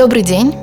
Добрый день.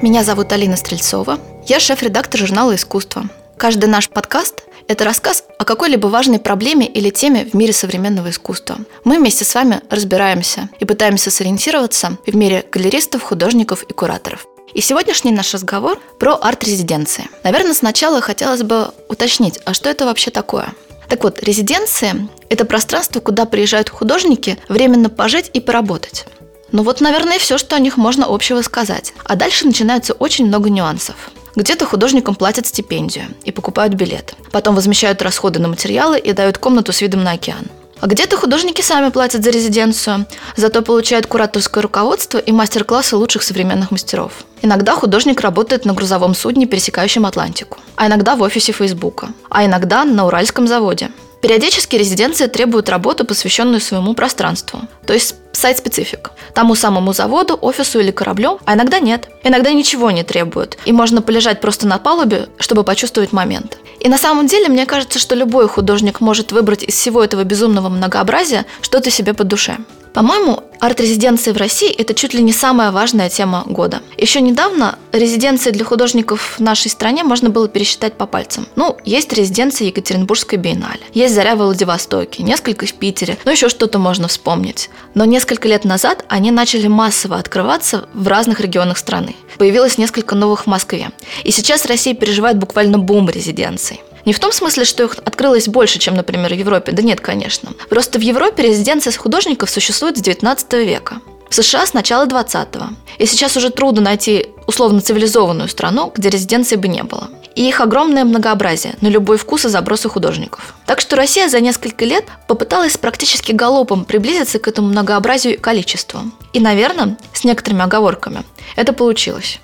Меня зовут Алина Стрельцова. Я шеф-редактор журнала «Искусство». Каждый наш подкаст – это рассказ о какой-либо важной проблеме или теме в мире современного искусства. Мы вместе с вами разбираемся и пытаемся сориентироваться в мире галеристов, художников и кураторов. И сегодняшний наш разговор про арт-резиденции. Наверное, сначала хотелось бы уточнить, а что это вообще такое? Так вот, резиденции – это пространство, куда приезжают художники временно пожить и поработать. Ну вот, наверное, все, что о них можно общего сказать. А дальше начинается очень много нюансов. Где-то художникам платят стипендию и покупают билет. Потом возмещают расходы на материалы и дают комнату с видом на океан. А где-то художники сами платят за резиденцию, зато получают кураторское руководство и мастер-классы лучших современных мастеров. Иногда художник работает на грузовом судне, пересекающем Атлантику, а иногда в офисе Фейсбука, а иногда на Уральском заводе. Периодически резиденции требуют работу, посвященную своему пространству, то есть сайт-специфик, тому самому заводу, офису или кораблю, а иногда нет. Иногда ничего не требуют, и можно полежать просто на палубе, чтобы почувствовать момент. И на самом деле, мне кажется, что любой художник может выбрать из всего этого безумного многообразия что-то себе по душе. По-моему, арт-резиденции в России – это чуть ли не самая важная тема года. Еще недавно резиденции для художников в нашей стране можно было пересчитать по пальцам. Ну, есть резиденция Екатеринбургской биеннале, есть Заря в Владивостоке, несколько в Питере, ну еще что-то можно вспомнить. Но несколько лет назад они начали массово открываться в разных регионах страны. Появилось несколько новых в Москве. И сейчас Россия переживает буквально бум резиденций. Не в том смысле, что их открылось больше, чем, например, в Европе. Да нет, конечно. Просто в Европе резиденция художников существует с 19 века. В США с начала 20-го. И сейчас уже трудно найти условно цивилизованную страну, где резиденции бы не было. И их огромное многообразие на любой вкус и забросы художников. Так что Россия за несколько лет попыталась практически галопом приблизиться к этому многообразию и количеству. И, наверное, с некоторыми оговорками, это получилось.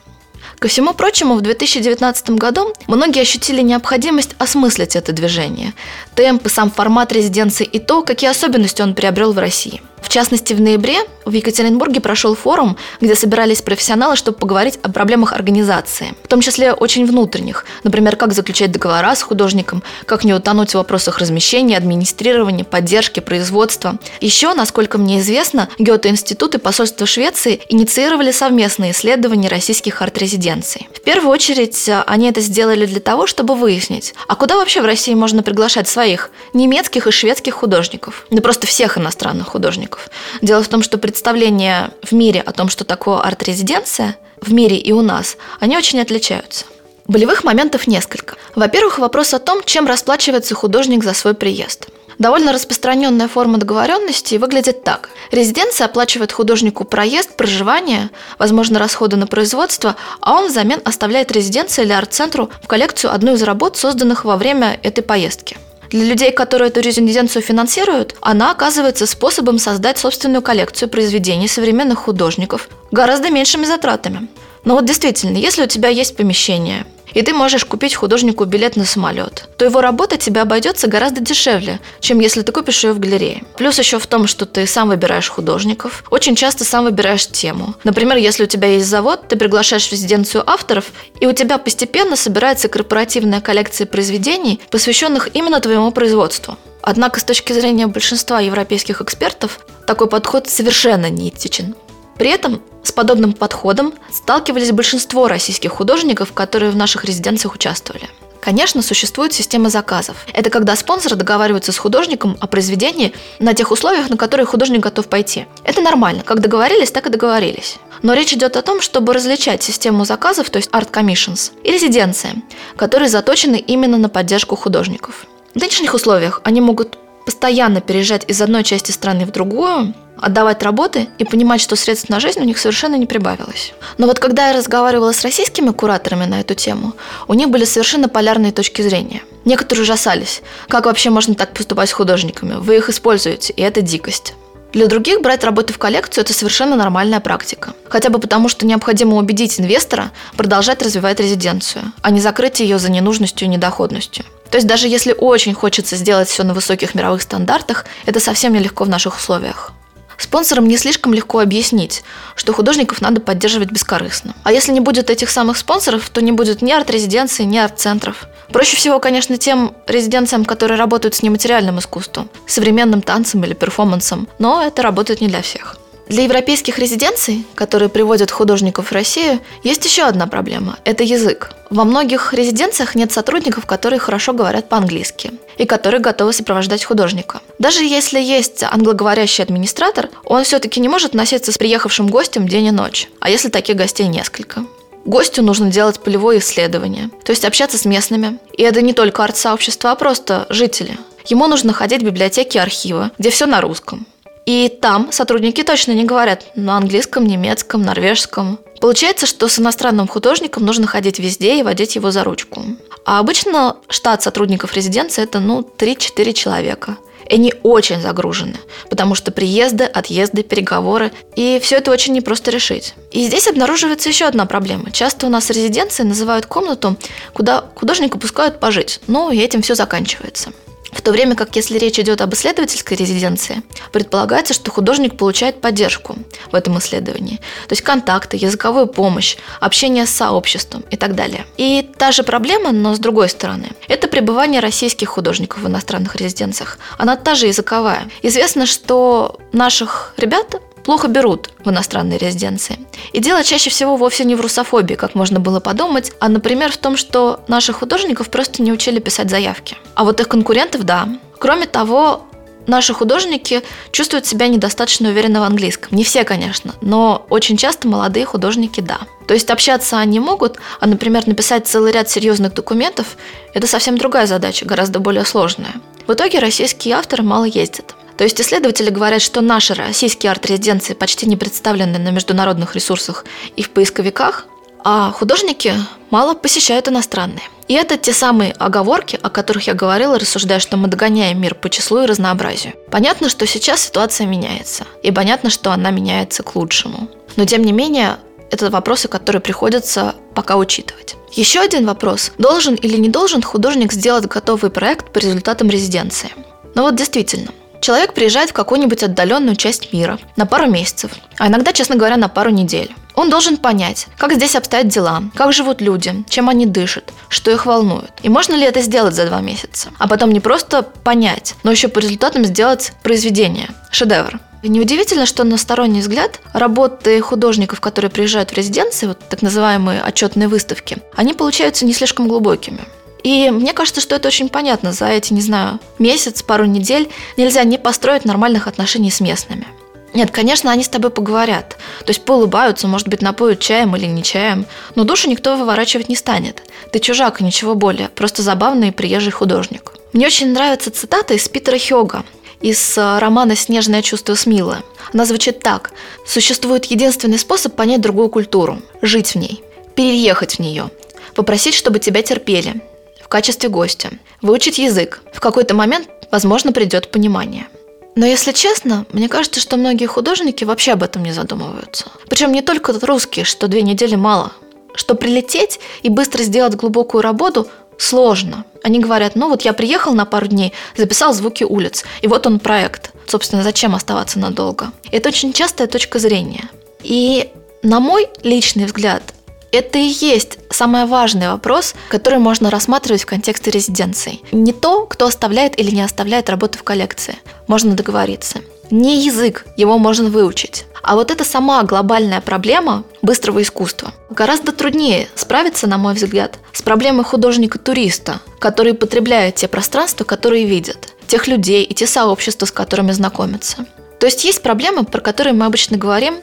Ко всему прочему, в 2019 году многие ощутили необходимость осмыслить это движение, темп и сам формат резиденции и то, какие особенности он приобрел в России – в частности, в ноябре в Екатеринбурге прошел форум, где собирались профессионалы, чтобы поговорить о проблемах организации, в том числе очень внутренних, например, как заключать договора с художником, как не утонуть в вопросах размещения, администрирования, поддержки, производства. Еще, насколько мне известно, Гёте-институт и посольство Швеции инициировали совместные исследования российских арт-резиденций. В первую очередь, они это сделали для того, чтобы выяснить, а куда вообще в России можно приглашать своих немецких и шведских художников, да просто всех иностранных художников художников. Дело в том, что представления в мире о том, что такое арт-резиденция, в мире и у нас, они очень отличаются. Болевых моментов несколько. Во-первых, вопрос о том, чем расплачивается художник за свой приезд. Довольно распространенная форма договоренности выглядит так. Резиденция оплачивает художнику проезд, проживание, возможно, расходы на производство, а он взамен оставляет резиденции или арт-центру в коллекцию одну из работ, созданных во время этой поездки. Для людей, которые эту резиденцию финансируют, она оказывается способом создать собственную коллекцию произведений современных художников гораздо меньшими затратами. Но вот действительно, если у тебя есть помещение, и ты можешь купить художнику билет на самолет, то его работа тебе обойдется гораздо дешевле, чем если ты купишь ее в галерее. Плюс еще в том, что ты сам выбираешь художников, очень часто сам выбираешь тему. Например, если у тебя есть завод, ты приглашаешь в резиденцию авторов, и у тебя постепенно собирается корпоративная коллекция произведений, посвященных именно твоему производству. Однако с точки зрения большинства европейских экспертов такой подход совершенно неэтичен. При этом с подобным подходом сталкивались большинство российских художников, которые в наших резиденциях участвовали. Конечно, существует система заказов. Это когда спонсоры договариваются с художником о произведении на тех условиях, на которые художник готов пойти. Это нормально. Как договорились, так и договорились. Но речь идет о том, чтобы различать систему заказов, то есть art commissions, и резиденции, которые заточены именно на поддержку художников. В нынешних условиях они могут постоянно переезжать из одной части страны в другую, отдавать работы и понимать, что средств на жизнь у них совершенно не прибавилось. Но вот когда я разговаривала с российскими кураторами на эту тему, у них были совершенно полярные точки зрения. Некоторые ужасались. Как вообще можно так поступать с художниками? Вы их используете, и это дикость. Для других брать работы в коллекцию – это совершенно нормальная практика. Хотя бы потому, что необходимо убедить инвестора продолжать развивать резиденцию, а не закрыть ее за ненужностью и недоходностью. То есть даже если очень хочется сделать все на высоких мировых стандартах, это совсем нелегко в наших условиях. Спонсорам не слишком легко объяснить, что художников надо поддерживать бескорыстно. А если не будет этих самых спонсоров, то не будет ни арт-резиденции, ни арт-центров. Проще всего, конечно, тем резиденциям, которые работают с нематериальным искусством, современным танцем или перформансом, но это работает не для всех. Для европейских резиденций, которые приводят художников в Россию, есть еще одна проблема – это язык. Во многих резиденциях нет сотрудников, которые хорошо говорят по-английски и которые готовы сопровождать художника. Даже если есть англоговорящий администратор, он все-таки не может носиться с приехавшим гостем день и ночь, а если таких гостей несколько. Гостю нужно делать полевое исследование, то есть общаться с местными. И это не только арт-сообщество, а просто жители. Ему нужно ходить в библиотеки и архивы, где все на русском. И там сотрудники точно не говорят на английском, немецком, норвежском. Получается, что с иностранным художником нужно ходить везде и водить его за ручку. А обычно штат сотрудников резиденции это ну 3-4 человека. И они очень загружены, потому что приезды, отъезды, переговоры, и все это очень непросто решить. И здесь обнаруживается еще одна проблема. Часто у нас резиденции называют комнату, куда художника пускают пожить, ну и этим все заканчивается. В то время как, если речь идет об исследовательской резиденции, предполагается, что художник получает поддержку в этом исследовании, то есть контакты, языковую помощь, общение с сообществом и так далее. И та же проблема, но с другой стороны, это пребывание российских художников в иностранных резиденциях. Она та же языковая. Известно, что наших ребят плохо берут в иностранные резиденции. И дело чаще всего вовсе не в русофобии, как можно было подумать, а, например, в том, что наших художников просто не учили писать заявки. А вот их конкурентов – да. Кроме того, наши художники чувствуют себя недостаточно уверенно в английском. Не все, конечно, но очень часто молодые художники – да. То есть общаться они могут, а, например, написать целый ряд серьезных документов – это совсем другая задача, гораздо более сложная. В итоге российские авторы мало ездят. То есть исследователи говорят, что наши российские арт-резиденции почти не представлены на международных ресурсах и в поисковиках, а художники мало посещают иностранные. И это те самые оговорки, о которых я говорила, рассуждая, что мы догоняем мир по числу и разнообразию. Понятно, что сейчас ситуация меняется, и понятно, что она меняется к лучшему. Но тем не менее, это вопросы, которые приходится пока учитывать. Еще один вопрос. Должен или не должен художник сделать готовый проект по результатам резиденции? Ну вот действительно, Человек приезжает в какую-нибудь отдаленную часть мира на пару месяцев, а иногда, честно говоря, на пару недель. Он должен понять, как здесь обстоят дела, как живут люди, чем они дышат, что их волнует. И можно ли это сделать за два месяца? А потом не просто понять, но еще по результатам сделать произведение, шедевр. И неудивительно, что на сторонний взгляд работы художников, которые приезжают в резиденции, вот так называемые отчетные выставки, они получаются не слишком глубокими. И мне кажется, что это очень понятно. За эти, не знаю, месяц, пару недель нельзя не построить нормальных отношений с местными. Нет, конечно, они с тобой поговорят. То есть поулыбаются, может быть, напоют чаем или не чаем. Но душу никто выворачивать не станет. Ты чужак и ничего более. Просто забавный приезжий художник. Мне очень нравится цитата из Питера Хёга из э, романа «Снежное чувство Смилы». Она звучит так. «Существует единственный способ понять другую культуру – жить в ней, переехать в нее, попросить, чтобы тебя терпели, в качестве гостя, выучить язык. В какой-то момент, возможно, придет понимание. Но если честно, мне кажется, что многие художники вообще об этом не задумываются. Причем не только русские, что две недели мало. Что прилететь и быстро сделать глубокую работу сложно. Они говорят, ну вот я приехал на пару дней, записал звуки улиц, и вот он проект. Собственно, зачем оставаться надолго? Это очень частая точка зрения. И на мой личный взгляд, это и есть самый важный вопрос, который можно рассматривать в контексте резиденции. Не то, кто оставляет или не оставляет работу в коллекции. Можно договориться. Не язык, его можно выучить. А вот это сама глобальная проблема быстрого искусства. Гораздо труднее справиться, на мой взгляд, с проблемой художника-туриста, который потребляет те пространства, которые видят, тех людей и те сообщества, с которыми знакомятся. То есть есть проблемы, про которые мы обычно говорим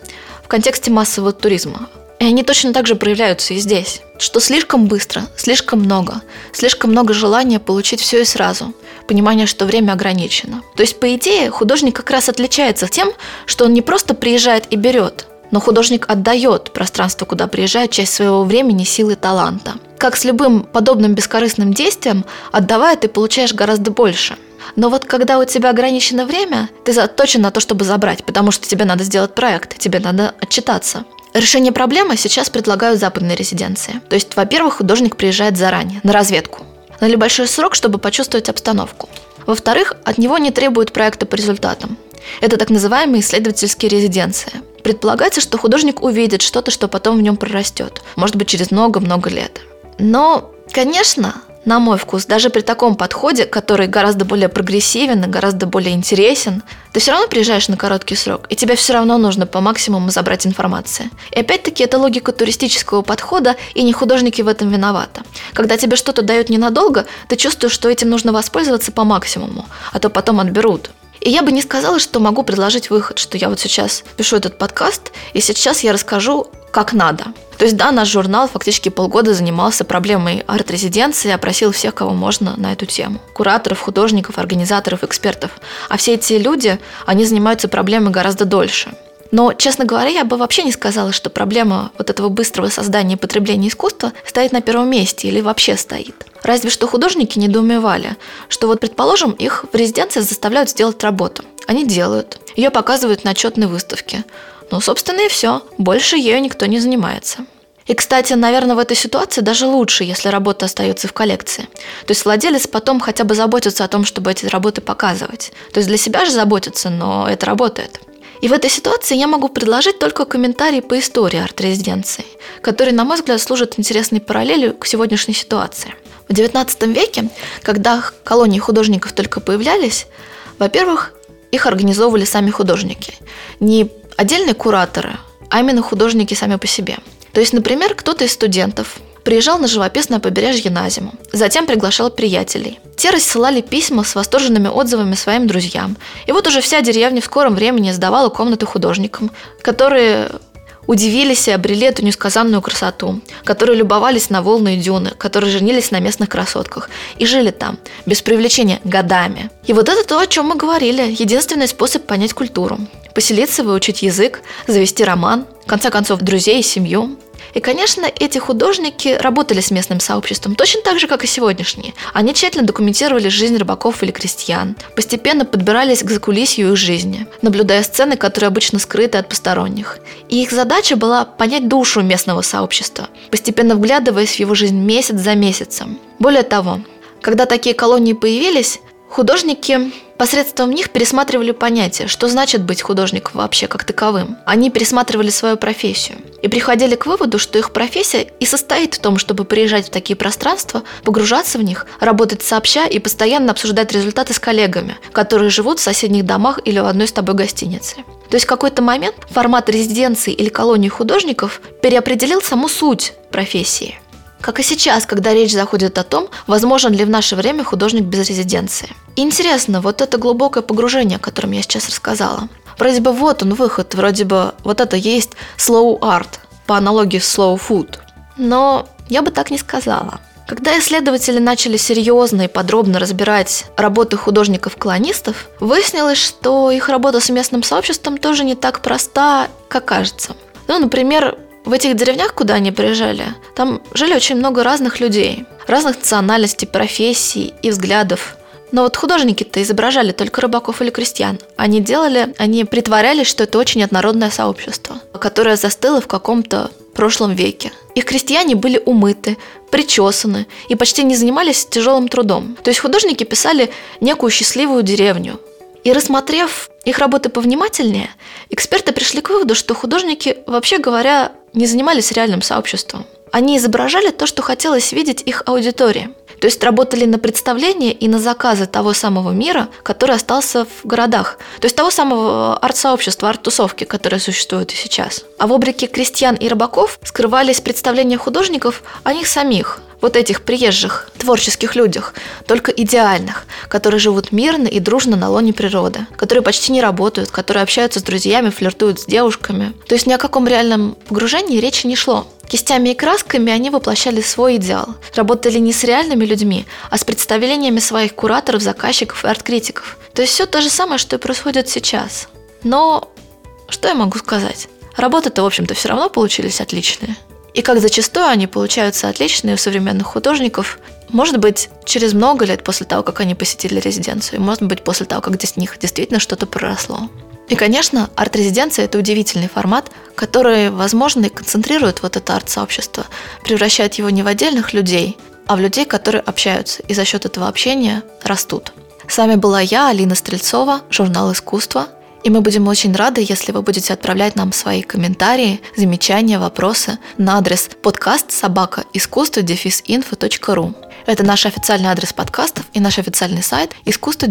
в контексте массового туризма. И они точно так же проявляются и здесь. Что слишком быстро, слишком много, слишком много желания получить все и сразу. Понимание, что время ограничено. То есть, по идее, художник как раз отличается тем, что он не просто приезжает и берет, но художник отдает пространство, куда приезжает часть своего времени, силы, таланта. Как с любым подобным бескорыстным действием, отдавая, ты получаешь гораздо больше. Но вот когда у тебя ограничено время, ты заточен на то, чтобы забрать, потому что тебе надо сделать проект, тебе надо отчитаться. Решение проблемы сейчас предлагают западные резиденции. То есть, во-первых, художник приезжает заранее, на разведку, на небольшой срок, чтобы почувствовать обстановку. Во-вторых, от него не требуют проекта по результатам. Это так называемые исследовательские резиденции. Предполагается, что художник увидит что-то, что потом в нем прорастет, может быть, через много-много лет. Но, конечно, на мой вкус, даже при таком подходе, который гораздо более прогрессивен и гораздо более интересен, ты все равно приезжаешь на короткий срок, и тебе все равно нужно по максимуму забрать информацию. И опять-таки это логика туристического подхода, и не художники в этом виноваты. Когда тебе что-то дают ненадолго, ты чувствуешь, что этим нужно воспользоваться по максимуму, а то потом отберут. И я бы не сказала, что могу предложить выход, что я вот сейчас пишу этот подкаст, и сейчас я расскажу, как надо. То есть, да, наш журнал фактически полгода занимался проблемой арт-резиденции, опросил всех, кого можно на эту тему. Кураторов, художников, организаторов, экспертов. А все эти люди, они занимаются проблемой гораздо дольше. Но, честно говоря, я бы вообще не сказала, что проблема вот этого быстрого создания и потребления искусства стоит на первом месте или вообще стоит. Разве что художники недоумевали, что вот, предположим, их в резиденции заставляют сделать работу. Они делают. Ее показывают на отчетной выставке. Ну, собственно, и все. Больше ею никто не занимается. И, кстати, наверное, в этой ситуации даже лучше, если работа остается в коллекции. То есть владелец потом хотя бы заботится о том, чтобы эти работы показывать. То есть для себя же заботится, но это работает. И в этой ситуации я могу предложить только комментарий по истории арт-резиденции, который, на мой взгляд, служит интересной параллелью к сегодняшней ситуации. В XIX веке, когда колонии художников только появлялись, во-первых, их организовывали сами художники. Не отдельные кураторы, а именно художники сами по себе. То есть, например, кто-то из студентов приезжал на живописное побережье на зиму, затем приглашал приятелей. Те рассылали письма с восторженными отзывами своим друзьям. И вот уже вся деревня в скором времени сдавала комнаты художникам, которые удивились и обрели эту несказанную красоту, которые любовались на волны и дюны, которые женились на местных красотках и жили там, без привлечения, годами. И вот это то, о чем мы говорили, единственный способ понять культуру. Поселиться, выучить язык, завести роман, в конце концов, друзей и семью. И, конечно, эти художники работали с местным сообществом точно так же, как и сегодняшние. Они тщательно документировали жизнь рыбаков или крестьян, постепенно подбирались к закулисью их жизни, наблюдая сцены, которые обычно скрыты от посторонних. И их задача была понять душу местного сообщества, постепенно вглядываясь в его жизнь месяц за месяцем. Более того, когда такие колонии появились, Художники посредством них пересматривали понятие, что значит быть художником вообще как таковым. Они пересматривали свою профессию и приходили к выводу, что их профессия и состоит в том, чтобы приезжать в такие пространства, погружаться в них, работать сообща и постоянно обсуждать результаты с коллегами, которые живут в соседних домах или в одной с тобой гостинице. То есть в какой-то момент формат резиденции или колонии художников переопределил саму суть профессии. Как и сейчас, когда речь заходит о том, возможен ли в наше время художник без резиденции. Интересно, вот это глубокое погружение, о котором я сейчас рассказала. Вроде бы вот он выход, вроде бы вот это есть slow art, по аналогии с slow food. Но я бы так не сказала. Когда исследователи начали серьезно и подробно разбирать работы художников-колонистов, выяснилось, что их работа с местным сообществом тоже не так проста, как кажется. Ну, например, в этих деревнях, куда они приезжали, там жили очень много разных людей, разных национальностей, профессий и взглядов. Но вот художники-то изображали только рыбаков или крестьян. Они делали, они притворялись, что это очень однородное сообщество, которое застыло в каком-то прошлом веке. Их крестьяне были умыты, причесаны и почти не занимались тяжелым трудом. То есть художники писали некую счастливую деревню, и рассмотрев их работы повнимательнее, эксперты пришли к выводу, что художники, вообще говоря, не занимались реальным сообществом. Они изображали то, что хотелось видеть их аудитории. То есть работали на представления и на заказы того самого мира, который остался в городах. То есть того самого арт-сообщества, арт-тусовки, которое существует и сейчас. А в обрике крестьян и рыбаков скрывались представления художников о них самих – вот этих приезжих, творческих людях, только идеальных, которые живут мирно и дружно на лоне природы, которые почти не работают, которые общаются с друзьями, флиртуют с девушками. То есть ни о каком реальном погружении речи не шло. Кистями и красками они воплощали свой идеал. Работали не с реальными людьми, а с представлениями своих кураторов, заказчиков и арт-критиков. То есть все то же самое, что и происходит сейчас. Но что я могу сказать? Работы-то, в общем-то, все равно получились отличные. И как зачастую они получаются отличные у современных художников, может быть, через много лет после того, как они посетили резиденцию, может быть, после того, как здесь них действительно что-то проросло. И, конечно, арт-резиденция – это удивительный формат, который, возможно, и концентрирует вот это арт-сообщество, превращает его не в отдельных людей, а в людей, которые общаются, и за счет этого общения растут. С вами была я, Алина Стрельцова, журнал «Искусство», И мы будем очень рады, если вы будете отправлять нам свои комментарии, замечания, вопросы на адрес подкаст собака искусство Это наш официальный адрес подкастов и наш официальный сайт искусство